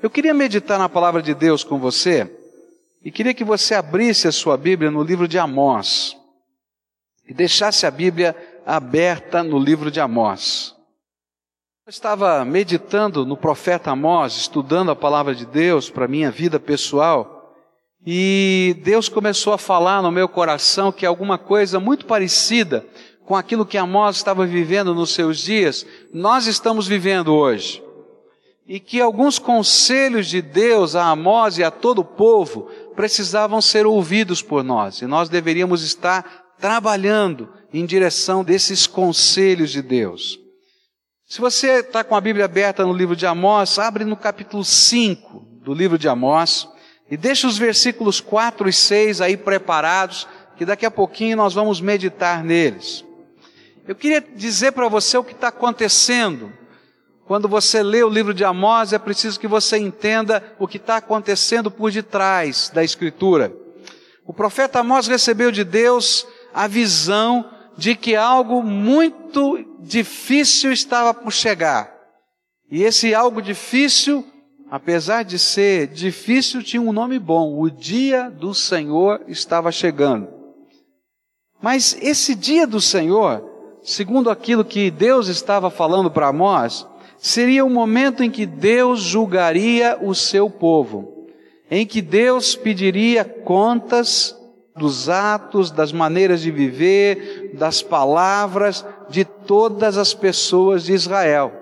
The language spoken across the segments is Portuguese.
Eu queria meditar na palavra de Deus com você e queria que você abrisse a sua Bíblia no livro de Amós e deixasse a Bíblia aberta no livro de Amós. Eu estava meditando no profeta Amós, estudando a palavra de Deus para minha vida pessoal, e Deus começou a falar no meu coração que alguma coisa muito parecida com aquilo que Amós estava vivendo nos seus dias, nós estamos vivendo hoje e que alguns conselhos de Deus a Amós e a todo o povo precisavam ser ouvidos por nós, e nós deveríamos estar trabalhando em direção desses conselhos de Deus. Se você está com a Bíblia aberta no livro de Amós, abre no capítulo 5 do livro de Amós e deixa os versículos 4 e 6 aí preparados, que daqui a pouquinho nós vamos meditar neles. Eu queria dizer para você o que está acontecendo quando você lê o livro de Amós, é preciso que você entenda o que está acontecendo por detrás da Escritura. O profeta Amós recebeu de Deus a visão de que algo muito difícil estava por chegar. E esse algo difícil, apesar de ser difícil, tinha um nome bom. O dia do Senhor estava chegando. Mas esse dia do Senhor, segundo aquilo que Deus estava falando para Amós, seria o momento em que Deus julgaria o seu povo, em que Deus pediria contas dos atos, das maneiras de viver, das palavras de todas as pessoas de Israel.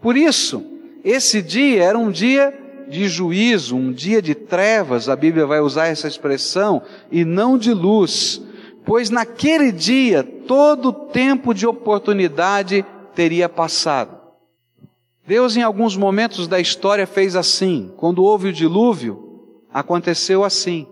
Por isso, esse dia era um dia de juízo, um dia de trevas, a Bíblia vai usar essa expressão, e não de luz, pois naquele dia todo tempo de oportunidade teria passado. Deus, em alguns momentos da história, fez assim. Quando houve o dilúvio, aconteceu assim.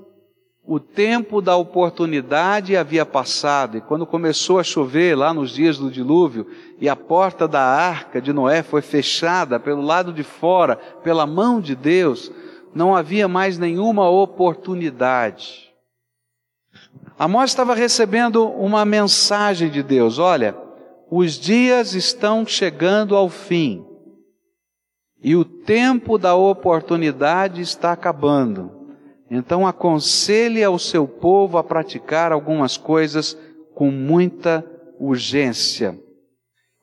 O tempo da oportunidade havia passado, e quando começou a chover lá nos dias do dilúvio, e a porta da arca de Noé foi fechada pelo lado de fora, pela mão de Deus, não havia mais nenhuma oportunidade. Amós estava recebendo uma mensagem de Deus: olha, os dias estão chegando ao fim. E o tempo da oportunidade está acabando. Então aconselhe ao seu povo a praticar algumas coisas com muita urgência.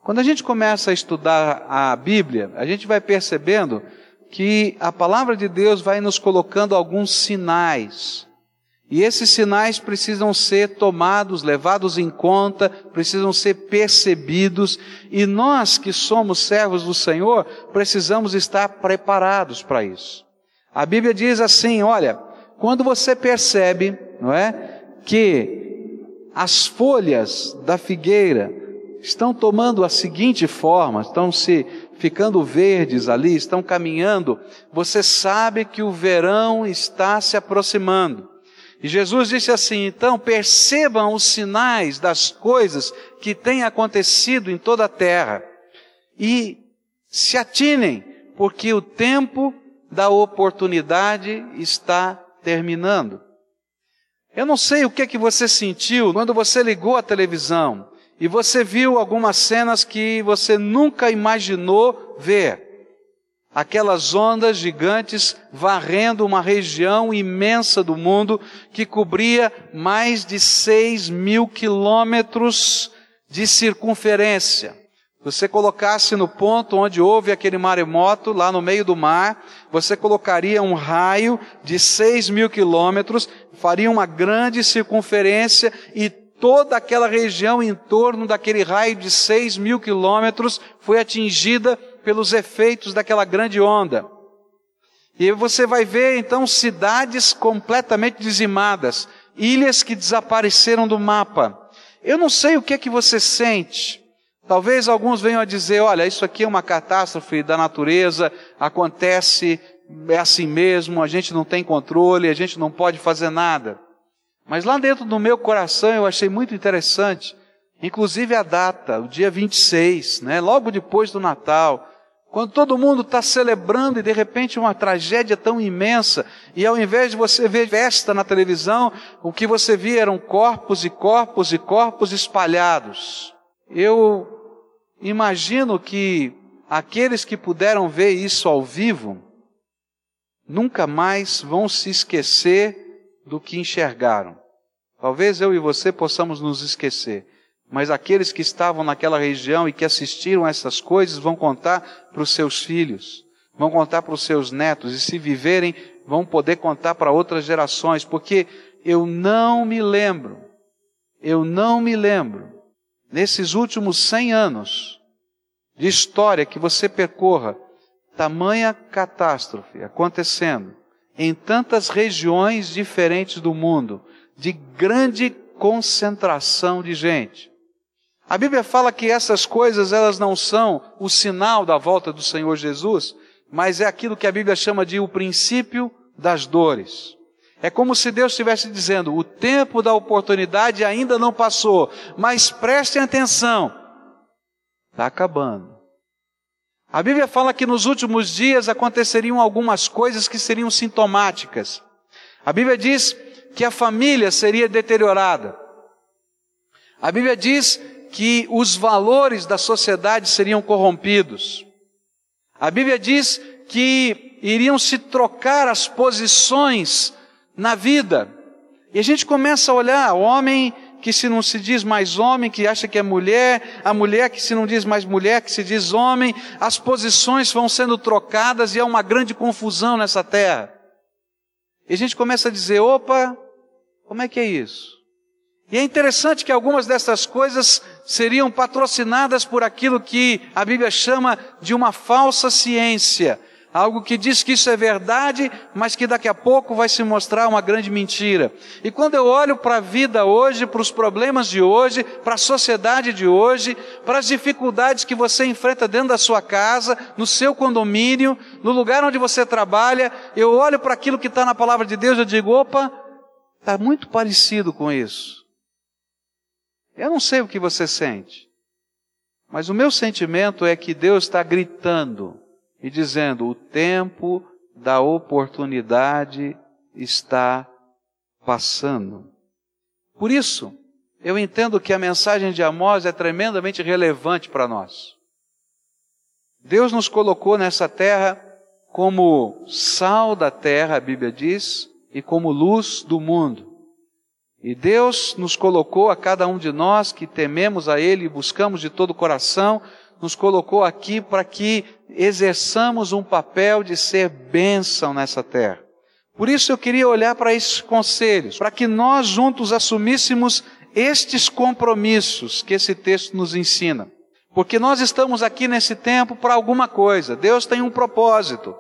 Quando a gente começa a estudar a Bíblia, a gente vai percebendo que a palavra de Deus vai nos colocando alguns sinais e esses sinais precisam ser tomados, levados em conta, precisam ser percebidos, e nós que somos servos do Senhor, precisamos estar preparados para isso. A Bíblia diz assim, olha, quando você percebe, não é, que as folhas da figueira estão tomando a seguinte forma, estão se ficando verdes ali, estão caminhando, você sabe que o verão está se aproximando. E Jesus disse assim: então percebam os sinais das coisas que têm acontecido em toda a terra e se atinem, porque o tempo da oportunidade está terminando. Eu não sei o que é que você sentiu quando você ligou a televisão e você viu algumas cenas que você nunca imaginou ver aquelas ondas gigantes varrendo uma região imensa do mundo que cobria mais de seis mil quilômetros de circunferência. Você colocasse no ponto onde houve aquele maremoto, lá no meio do mar, você colocaria um raio de seis mil quilômetros, faria uma grande circunferência e toda aquela região em torno daquele raio de seis mil quilômetros foi atingida pelos efeitos daquela grande onda. E você vai ver então cidades completamente dizimadas, ilhas que desapareceram do mapa. Eu não sei o que é que você sente. Talvez alguns venham a dizer, olha, isso aqui é uma catástrofe da natureza, acontece, é assim mesmo, a gente não tem controle, a gente não pode fazer nada. Mas lá dentro do meu coração eu achei muito interessante, inclusive a data, o dia 26, né, logo depois do Natal, quando todo mundo está celebrando e de repente uma tragédia tão imensa, e ao invés de você ver festa na televisão, o que você via eram corpos e corpos e corpos espalhados. Eu imagino que aqueles que puderam ver isso ao vivo nunca mais vão se esquecer do que enxergaram. Talvez eu e você possamos nos esquecer, mas aqueles que estavam naquela região e que assistiram a essas coisas vão contar para os seus filhos, vão contar para os seus netos, e se viverem, vão poder contar para outras gerações, porque eu não me lembro, eu não me lembro, nesses últimos cem anos de história que você percorra, tamanha catástrofe acontecendo em tantas regiões diferentes do mundo, de grande concentração de gente. A Bíblia fala que essas coisas elas não são o sinal da volta do Senhor Jesus, mas é aquilo que a Bíblia chama de o princípio das dores. É como se Deus estivesse dizendo: o tempo da oportunidade ainda não passou, mas prestem atenção, está acabando. A Bíblia fala que nos últimos dias aconteceriam algumas coisas que seriam sintomáticas. A Bíblia diz que a família seria deteriorada. A Bíblia diz que os valores da sociedade seriam corrompidos. A Bíblia diz que iriam se trocar as posições na vida. E a gente começa a olhar, o homem que se não se diz mais homem, que acha que é mulher, a mulher que se não diz mais mulher, que se diz homem, as posições vão sendo trocadas e há uma grande confusão nessa terra. E a gente começa a dizer, opa, como é que é isso? E é interessante que algumas dessas coisas seriam patrocinadas por aquilo que a Bíblia chama de uma falsa ciência, Algo que diz que isso é verdade, mas que daqui a pouco vai se mostrar uma grande mentira. E quando eu olho para a vida hoje, para os problemas de hoje, para a sociedade de hoje, para as dificuldades que você enfrenta dentro da sua casa, no seu condomínio, no lugar onde você trabalha, eu olho para aquilo que está na palavra de Deus e digo, opa, está muito parecido com isso. Eu não sei o que você sente, mas o meu sentimento é que Deus está gritando e dizendo: o tempo da oportunidade está passando. Por isso, eu entendo que a mensagem de Amós é tremendamente relevante para nós. Deus nos colocou nessa terra como sal da terra, a Bíblia diz, e como luz do mundo. E Deus nos colocou a cada um de nós que tememos a Ele e buscamos de todo o coração, nos colocou aqui para que exerçamos um papel de ser bênção nessa terra. Por isso eu queria olhar para esses conselhos, para que nós juntos assumíssemos estes compromissos que esse texto nos ensina. Porque nós estamos aqui nesse tempo para alguma coisa. Deus tem um propósito.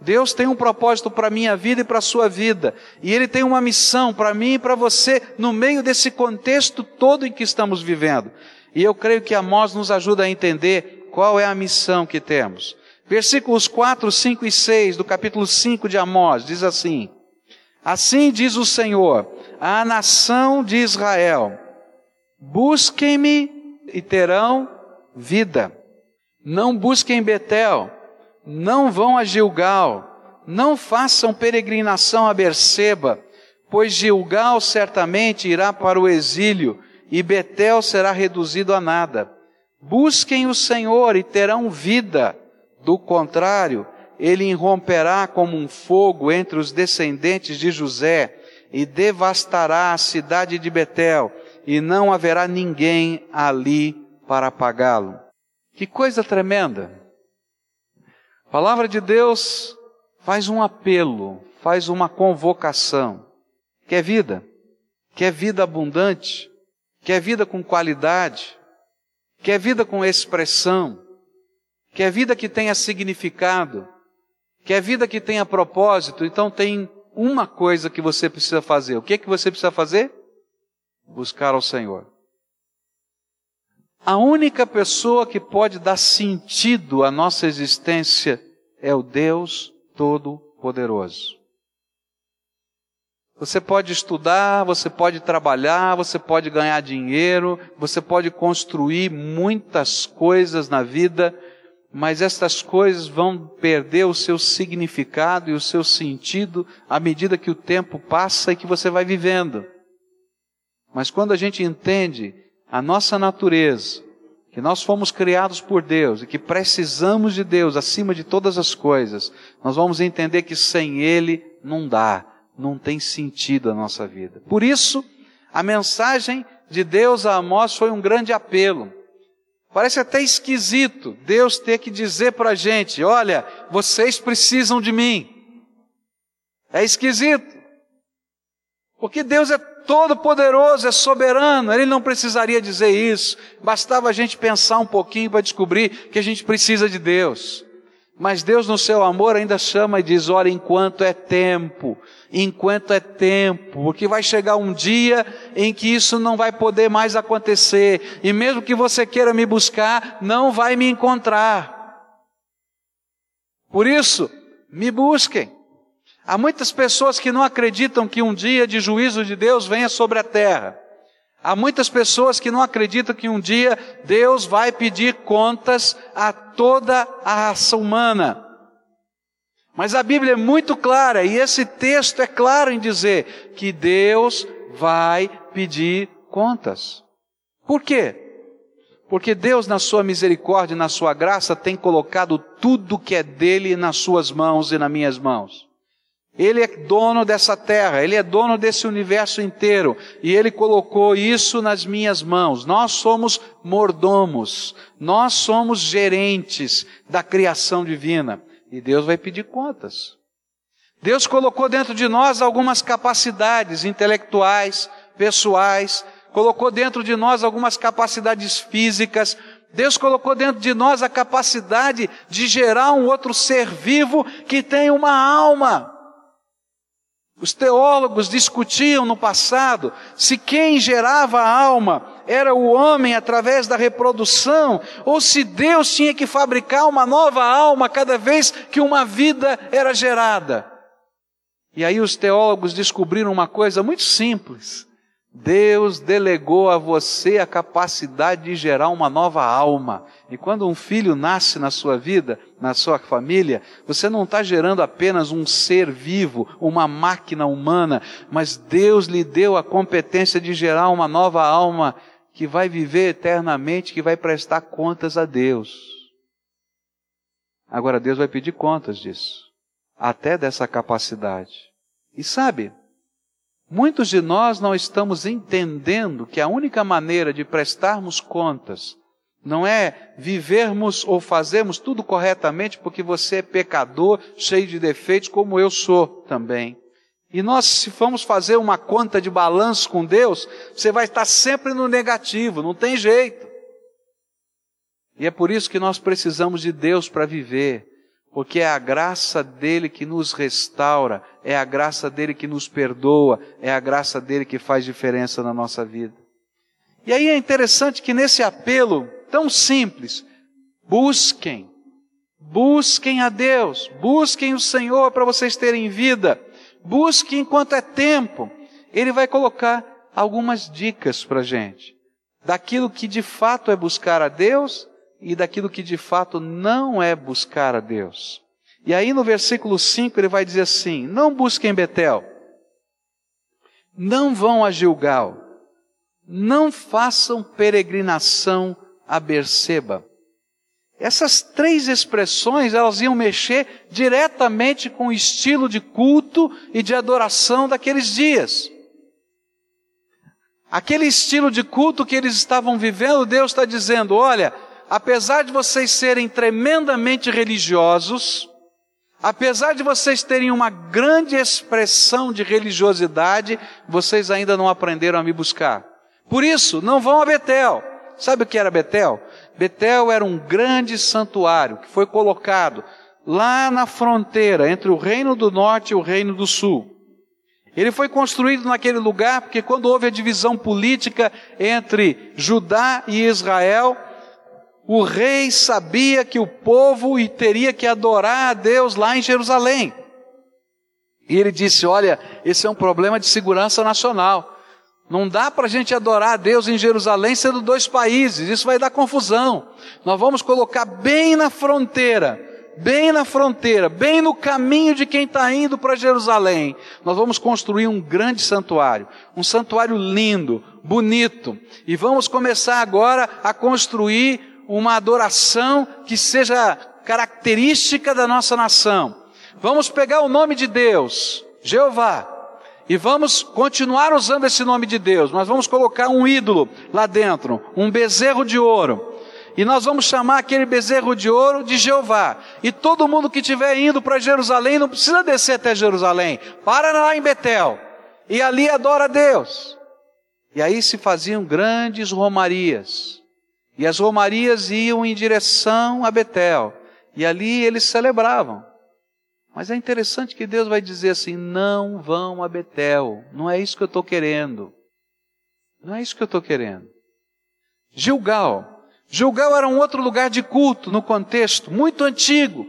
Deus tem um propósito para a minha vida e para a sua vida. E Ele tem uma missão para mim e para você no meio desse contexto todo em que estamos vivendo. E eu creio que Amós nos ajuda a entender qual é a missão que temos. Versículos 4, 5 e 6 do capítulo 5 de Amós diz assim: Assim diz o Senhor, a nação de Israel: Busquem-me e terão vida. Não busquem Betel, não vão a Gilgal, não façam peregrinação a Berseba, pois Gilgal certamente irá para o exílio e Betel será reduzido a nada. Busquem o Senhor e terão vida, do contrário, ele irromperá como um fogo entre os descendentes de José e devastará a cidade de Betel, e não haverá ninguém ali para apagá-lo. Que coisa tremenda! A palavra de Deus faz um apelo, faz uma convocação. Quer vida? Quer vida abundante? quer vida com qualidade, quer vida com expressão, quer vida que tenha significado, quer vida que tenha propósito, então tem uma coisa que você precisa fazer. O que é que você precisa fazer? Buscar ao Senhor. A única pessoa que pode dar sentido à nossa existência é o Deus Todo-Poderoso. Você pode estudar, você pode trabalhar, você pode ganhar dinheiro, você pode construir muitas coisas na vida, mas estas coisas vão perder o seu significado e o seu sentido à medida que o tempo passa e que você vai vivendo. Mas quando a gente entende a nossa natureza que nós fomos criados por Deus e que precisamos de Deus acima de todas as coisas, nós vamos entender que sem Ele não dá, não tem sentido a nossa vida. Por isso, a mensagem de Deus a Amós foi um grande apelo. Parece até esquisito Deus ter que dizer para a gente: olha, vocês precisam de mim. É esquisito. Porque Deus é todo-poderoso, é soberano, Ele não precisaria dizer isso. Bastava a gente pensar um pouquinho para descobrir que a gente precisa de Deus. Mas Deus, no seu amor, ainda chama e diz: olha, enquanto é tempo, enquanto é tempo, porque vai chegar um dia em que isso não vai poder mais acontecer, e mesmo que você queira me buscar, não vai me encontrar. Por isso, me busquem. Há muitas pessoas que não acreditam que um dia de juízo de Deus venha sobre a terra. Há muitas pessoas que não acreditam que um dia Deus vai pedir contas a toda a raça humana. Mas a Bíblia é muito clara, e esse texto é claro em dizer que Deus vai pedir contas. Por quê? Porque Deus, na sua misericórdia e na sua graça, tem colocado tudo que é dele nas suas mãos e nas minhas mãos. Ele é dono dessa terra, ele é dono desse universo inteiro, e ele colocou isso nas minhas mãos. Nós somos mordomos, nós somos gerentes da criação divina, e Deus vai pedir contas. Deus colocou dentro de nós algumas capacidades intelectuais, pessoais, colocou dentro de nós algumas capacidades físicas, Deus colocou dentro de nós a capacidade de gerar um outro ser vivo que tem uma alma. Os teólogos discutiam no passado se quem gerava a alma era o homem através da reprodução, ou se Deus tinha que fabricar uma nova alma cada vez que uma vida era gerada. E aí os teólogos descobriram uma coisa muito simples. Deus delegou a você a capacidade de gerar uma nova alma. E quando um filho nasce na sua vida, na sua família, você não está gerando apenas um ser vivo, uma máquina humana, mas Deus lhe deu a competência de gerar uma nova alma que vai viver eternamente, que vai prestar contas a Deus. Agora Deus vai pedir contas disso, até dessa capacidade. E sabe, Muitos de nós não estamos entendendo que a única maneira de prestarmos contas não é vivermos ou fazermos tudo corretamente porque você é pecador, cheio de defeitos, como eu sou também. E nós, se formos fazer uma conta de balanço com Deus, você vai estar sempre no negativo, não tem jeito. E é por isso que nós precisamos de Deus para viver porque é a graça dele que nos restaura, é a graça dele que nos perdoa, é a graça dele que faz diferença na nossa vida. E aí é interessante que nesse apelo tão simples, busquem, busquem a Deus, busquem o Senhor para vocês terem vida, busquem enquanto é tempo. Ele vai colocar algumas dicas para gente, daquilo que de fato é buscar a Deus e daquilo que de fato não é buscar a Deus. E aí no versículo 5 ele vai dizer assim: Não busquem Betel, não vão a Gilgal, não façam peregrinação a Berseba. Essas três expressões, elas iam mexer diretamente com o estilo de culto e de adoração daqueles dias. Aquele estilo de culto que eles estavam vivendo, Deus está dizendo: olha, apesar de vocês serem tremendamente religiosos, apesar de vocês terem uma grande expressão de religiosidade, vocês ainda não aprenderam a me buscar. Por isso, não vão a Betel. Sabe o que era Betel? Betel era um grande santuário que foi colocado lá na fronteira entre o reino do norte e o reino do sul. Ele foi construído naquele lugar porque quando houve a divisão política entre Judá e Israel, o rei sabia que o povo teria que adorar a Deus lá em Jerusalém. E ele disse: Olha, esse é um problema de segurança nacional. Não dá para a gente adorar a Deus em Jerusalém sendo dois países, isso vai dar confusão. Nós vamos colocar bem na fronteira bem na fronteira, bem no caminho de quem está indo para Jerusalém, nós vamos construir um grande santuário, um santuário lindo, bonito, e vamos começar agora a construir uma adoração que seja característica da nossa nação. Vamos pegar o nome de Deus, Jeová, e vamos continuar usando esse nome de Deus, mas vamos colocar um ídolo lá dentro, um bezerro de ouro. E nós vamos chamar aquele bezerro de ouro de Jeová. E todo mundo que estiver indo para Jerusalém não precisa descer até Jerusalém. Para lá em Betel. E ali adora a Deus. E aí se faziam grandes romarias. E as romarias iam em direção a Betel. E ali eles celebravam. Mas é interessante que Deus vai dizer assim: não vão a Betel. Não é isso que eu estou querendo. Não é isso que eu estou querendo. Gilgal. Gilgal era um outro lugar de culto no contexto, muito antigo.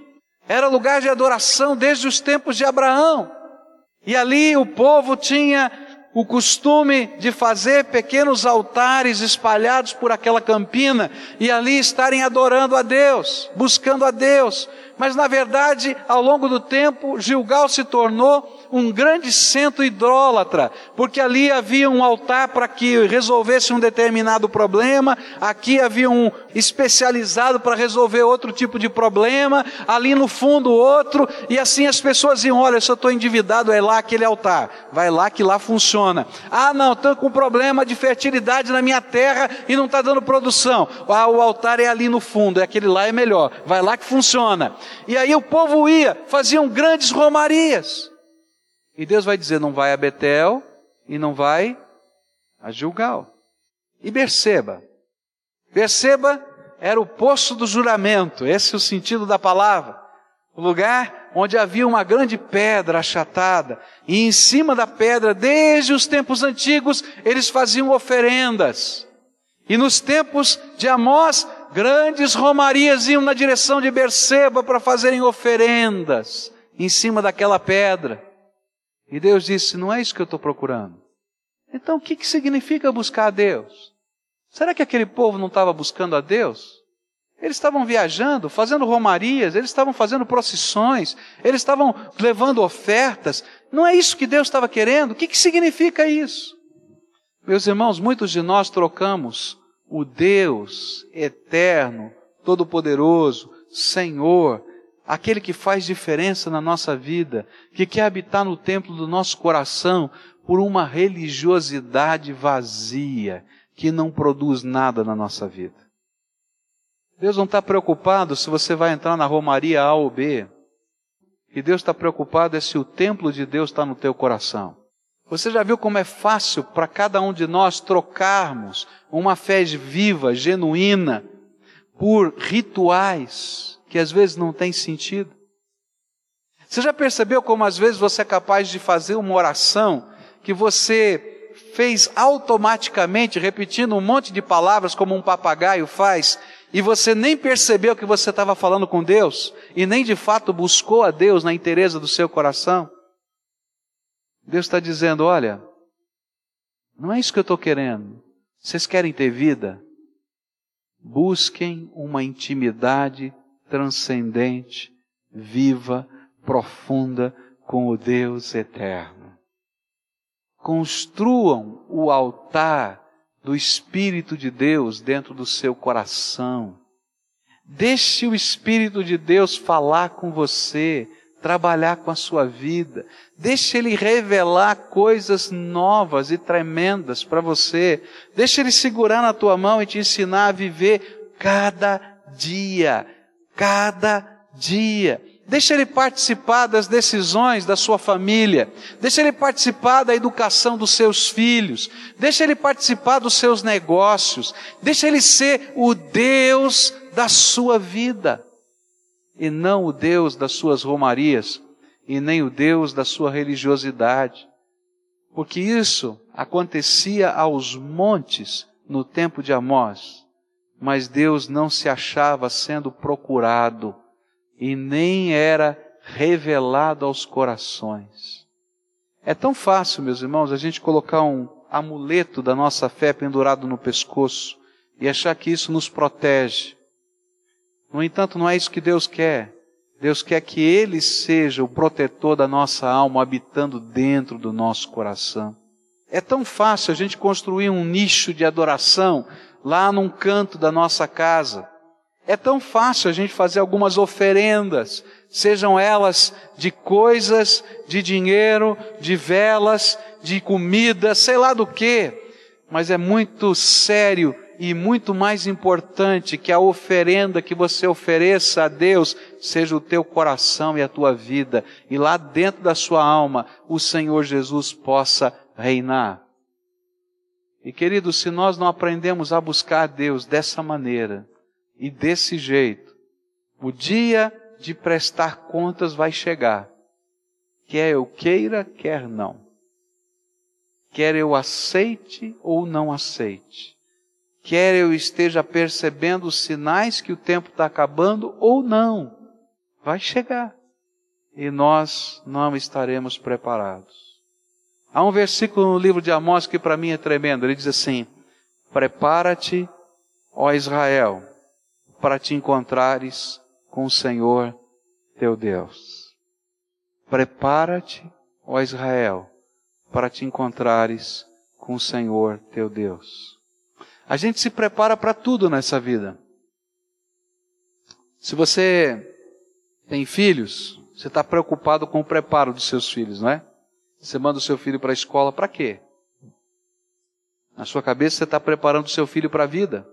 Era lugar de adoração desde os tempos de Abraão. E ali o povo tinha o costume de fazer pequenos altares espalhados por aquela campina e ali estarem adorando a Deus, buscando a Deus. Mas na verdade, ao longo do tempo, Gilgal se tornou um grande centro idólatra, porque ali havia um altar para que resolvesse um determinado problema, aqui havia um especializado para resolver outro tipo de problema, ali no fundo outro, e assim as pessoas iam, olha, se eu estou endividado, é lá aquele altar, vai lá que lá funciona. Ah, não, estou com problema de fertilidade na minha terra e não está dando produção. Ah, o altar é ali no fundo, é aquele lá é melhor, vai lá que funciona. E aí o povo ia, faziam grandes romarias. E Deus vai dizer: não vai a Betel e não vai a Gilgal. E perceba, perceba, era o poço do juramento, esse é o sentido da palavra. O lugar onde havia uma grande pedra achatada, e em cima da pedra, desde os tempos antigos, eles faziam oferendas. E nos tempos de Amós, grandes romarias iam na direção de Berseba para fazerem oferendas em cima daquela pedra. E Deus disse: Não é isso que eu estou procurando. Então o que, que significa buscar a Deus? Será que aquele povo não estava buscando a Deus? Eles estavam viajando, fazendo romarias, eles estavam fazendo procissões, eles estavam levando ofertas. Não é isso que Deus estava querendo? O que, que significa isso? Meus irmãos, muitos de nós trocamos o Deus eterno, todo-poderoso, Senhor, aquele que faz diferença na nossa vida, que quer habitar no templo do nosso coração, por uma religiosidade vazia, que não produz nada na nossa vida. Deus não está preocupado se você vai entrar na Romaria A ou B. E Deus está preocupado é se o templo de Deus está no teu coração. Você já viu como é fácil para cada um de nós trocarmos uma fé viva, genuína, por rituais, que às vezes não tem sentido. Você já percebeu como às vezes você é capaz de fazer uma oração que você fez automaticamente, repetindo um monte de palavras como um papagaio faz, e você nem percebeu que você estava falando com Deus, e nem de fato buscou a Deus na inteireza do seu coração? Deus está dizendo: olha, não é isso que eu estou querendo. Vocês querem ter vida? Busquem uma intimidade transcendente, viva, profunda com o Deus eterno. Construam o altar do Espírito de Deus dentro do seu coração. Deixe o Espírito de Deus falar com você, trabalhar com a sua vida. Deixe Ele revelar coisas novas e tremendas para você. Deixe Ele segurar na tua mão e te ensinar a viver cada dia cada dia. Deixa ele participar das decisões da sua família. Deixa ele participar da educação dos seus filhos. Deixa ele participar dos seus negócios. Deixa ele ser o Deus da sua vida. E não o Deus das suas romarias. E nem o Deus da sua religiosidade. Porque isso acontecia aos montes no tempo de Amós mas Deus não se achava sendo procurado e nem era revelado aos corações. É tão fácil, meus irmãos, a gente colocar um amuleto da nossa fé pendurado no pescoço e achar que isso nos protege. No entanto, não é isso que Deus quer. Deus quer que Ele seja o protetor da nossa alma, habitando dentro do nosso coração. É tão fácil a gente construir um nicho de adoração lá num canto da nossa casa. É tão fácil a gente fazer algumas oferendas, sejam elas de coisas, de dinheiro, de velas, de comida, sei lá do que, mas é muito sério e muito mais importante que a oferenda que você ofereça a Deus seja o teu coração e a tua vida, e lá dentro da sua alma o Senhor Jesus possa reinar. E queridos, se nós não aprendemos a buscar a Deus dessa maneira e desse jeito, o dia de prestar contas vai chegar, quer eu queira, quer não. Quer eu aceite ou não aceite quer eu esteja percebendo os sinais que o tempo está acabando ou não, vai chegar e nós não estaremos preparados. Há um versículo no livro de Amós que para mim é tremendo. Ele diz assim: Prepara-te, ó Israel, para te encontrares com o Senhor teu Deus. Prepara-te, ó Israel, para te encontrares com o Senhor teu Deus. A gente se prepara para tudo nessa vida. Se você tem filhos, você está preocupado com o preparo dos seus filhos, não é? Você manda o seu filho para a escola para quê? Na sua cabeça você está preparando o seu filho para a vida.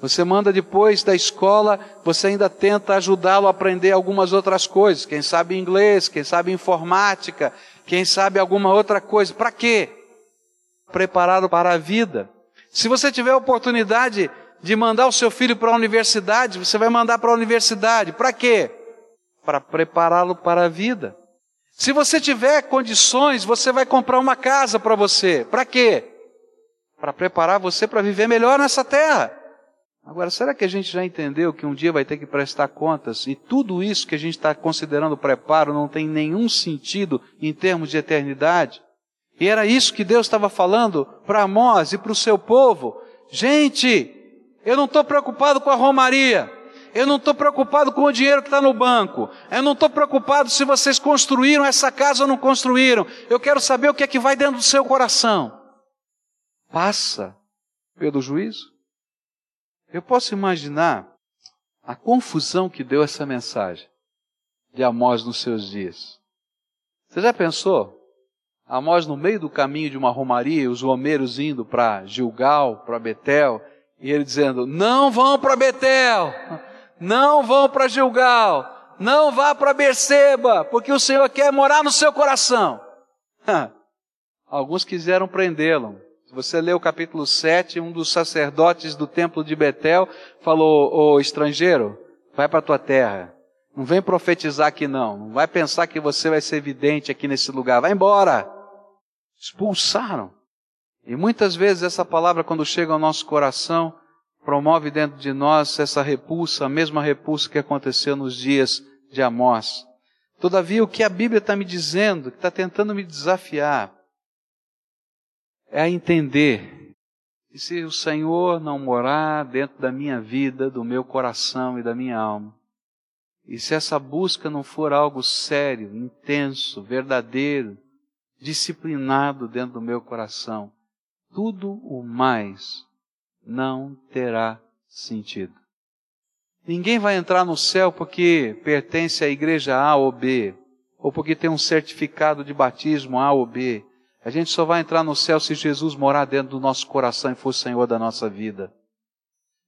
Você manda depois da escola, você ainda tenta ajudá-lo a aprender algumas outras coisas. Quem sabe inglês, quem sabe informática, quem sabe alguma outra coisa. Para quê? Preparado para a vida. Se você tiver a oportunidade de mandar o seu filho para a universidade, você vai mandar para a universidade. Para quê? Para prepará-lo para a vida. Se você tiver condições, você vai comprar uma casa para você. Para quê? Para preparar você para viver melhor nessa terra. Agora, será que a gente já entendeu que um dia vai ter que prestar contas e tudo isso que a gente está considerando preparo não tem nenhum sentido em termos de eternidade? E era isso que Deus estava falando para Amós e para o seu povo. Gente, eu não estou preocupado com a romaria. Eu não estou preocupado com o dinheiro que está no banco. Eu não estou preocupado se vocês construíram essa casa ou não construíram. Eu quero saber o que é que vai dentro do seu coração. Passa pelo juízo. Eu posso imaginar a confusão que deu essa mensagem de Amós nos seus dias. Você já pensou? Amós no meio do caminho de uma romaria, os romeiros indo para Gilgal, para Betel, e ele dizendo: Não vão para Betel, não vão para Gilgal, não vá para Berseba, porque o Senhor quer morar no seu coração. Alguns quiseram prendê-lo. Se você lê o capítulo 7, um dos sacerdotes do templo de Betel falou: Ô estrangeiro, vai para tua terra. Não vem profetizar aqui não. Não vai pensar que você vai ser evidente aqui nesse lugar. Vai embora expulsaram. E muitas vezes essa palavra, quando chega ao nosso coração, promove dentro de nós essa repulsa, a mesma repulsa que aconteceu nos dias de Amós. Todavia, o que a Bíblia está me dizendo, que está tentando me desafiar, é a entender que se o Senhor não morar dentro da minha vida, do meu coração e da minha alma, e se essa busca não for algo sério, intenso, verdadeiro, disciplinado dentro do meu coração, tudo o mais não terá sentido. Ninguém vai entrar no céu porque pertence à igreja A ou B, ou porque tem um certificado de batismo A ou B. A gente só vai entrar no céu se Jesus morar dentro do nosso coração e for Senhor da nossa vida.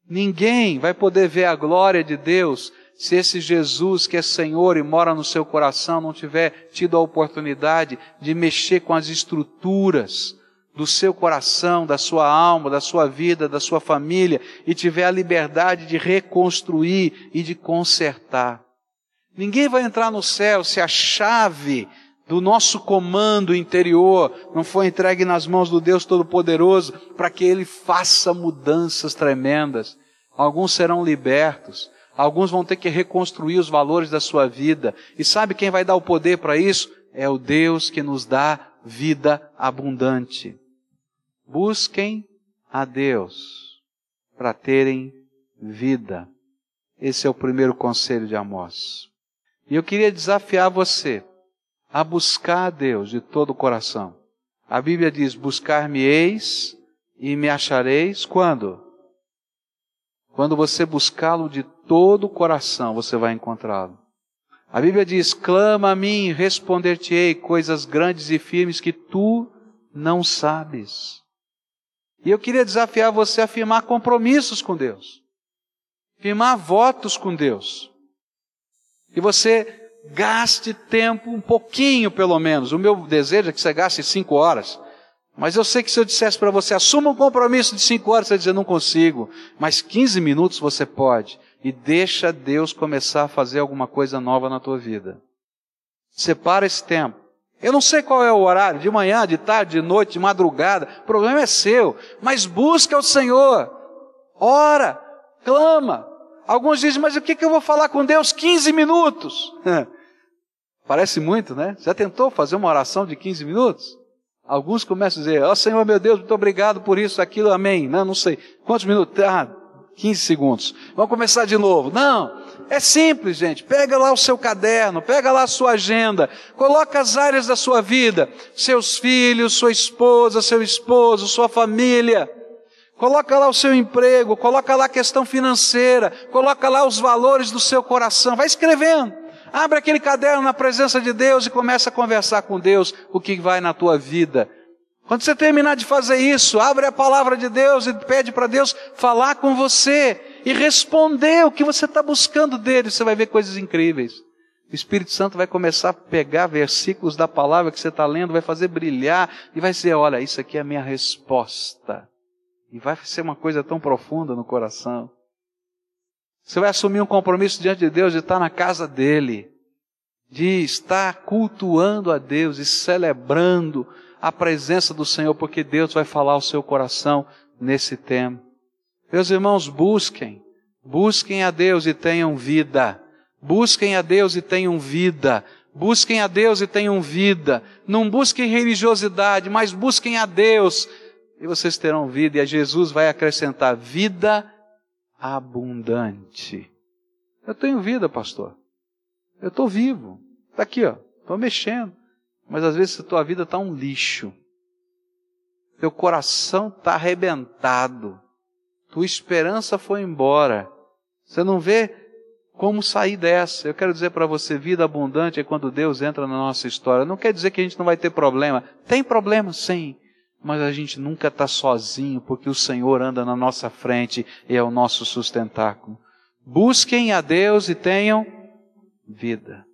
Ninguém vai poder ver a glória de Deus se esse Jesus que é Senhor e mora no seu coração não tiver tido a oportunidade de mexer com as estruturas do seu coração, da sua alma, da sua vida, da sua família e tiver a liberdade de reconstruir e de consertar. Ninguém vai entrar no céu se a chave do nosso comando interior não for entregue nas mãos do Deus Todo-Poderoso para que Ele faça mudanças tremendas. Alguns serão libertos, Alguns vão ter que reconstruir os valores da sua vida. E sabe quem vai dar o poder para isso? É o Deus que nos dá vida abundante. Busquem a Deus para terem vida. Esse é o primeiro conselho de Amós. E eu queria desafiar você a buscar a Deus de todo o coração. A Bíblia diz: Buscar-me-eis e me achareis quando? Quando você buscá-lo de todo o coração, você vai encontrá-lo. A Bíblia diz: Clama a mim, responder-te-ei coisas grandes e firmes que tu não sabes. E eu queria desafiar você a firmar compromissos com Deus, firmar votos com Deus. E você gaste tempo, um pouquinho pelo menos. O meu desejo é que você gaste cinco horas. Mas eu sei que se eu dissesse para você, assuma um compromisso de cinco horas, você vai dizer, não consigo. Mas 15 minutos você pode. E deixa Deus começar a fazer alguma coisa nova na tua vida. Separa esse tempo. Eu não sei qual é o horário, de manhã, de tarde, de noite, de madrugada. O problema é seu. Mas busca o Senhor. Ora, clama. Alguns dizem, mas o que, que eu vou falar com Deus 15 minutos? Parece muito, né? Já tentou fazer uma oração de 15 minutos? Alguns começam a dizer, ó oh, Senhor meu Deus, muito obrigado por isso, aquilo, amém. Não, não sei. Quantos minutos? Ah, 15 segundos. Vamos começar de novo. Não, é simples, gente. Pega lá o seu caderno, pega lá a sua agenda, coloca as áreas da sua vida, seus filhos, sua esposa, seu esposo, sua família. Coloca lá o seu emprego, coloca lá a questão financeira, coloca lá os valores do seu coração, vai escrevendo. Abre aquele caderno na presença de Deus e começa a conversar com Deus o que vai na tua vida. Quando você terminar de fazer isso, abre a palavra de Deus e pede para Deus falar com você e responder o que você está buscando dele. Você vai ver coisas incríveis. O Espírito Santo vai começar a pegar versículos da palavra que você está lendo, vai fazer brilhar e vai dizer: Olha, isso aqui é a minha resposta. E vai ser uma coisa tão profunda no coração. Você vai assumir um compromisso diante de Deus de estar na casa dele, de estar cultuando a Deus e celebrando a presença do Senhor, porque Deus vai falar ao seu coração nesse tempo. Meus irmãos, busquem, busquem a Deus e tenham vida. Busquem a Deus e tenham vida. Busquem a Deus e tenham vida. Não busquem religiosidade, mas busquem a Deus e vocês terão vida, e a Jesus vai acrescentar vida abundante. Eu tenho vida, pastor. Eu estou vivo. Está aqui, ó. Estou mexendo. Mas às vezes a tua vida está um lixo. Teu coração está arrebentado. Tua esperança foi embora. Você não vê como sair dessa. Eu quero dizer para você, vida abundante é quando Deus entra na nossa história. Não quer dizer que a gente não vai ter problema. Tem problema, sim mas a gente nunca está sozinho, porque o Senhor anda na nossa frente e é o nosso sustentáculo. Busquem a Deus e tenham vida.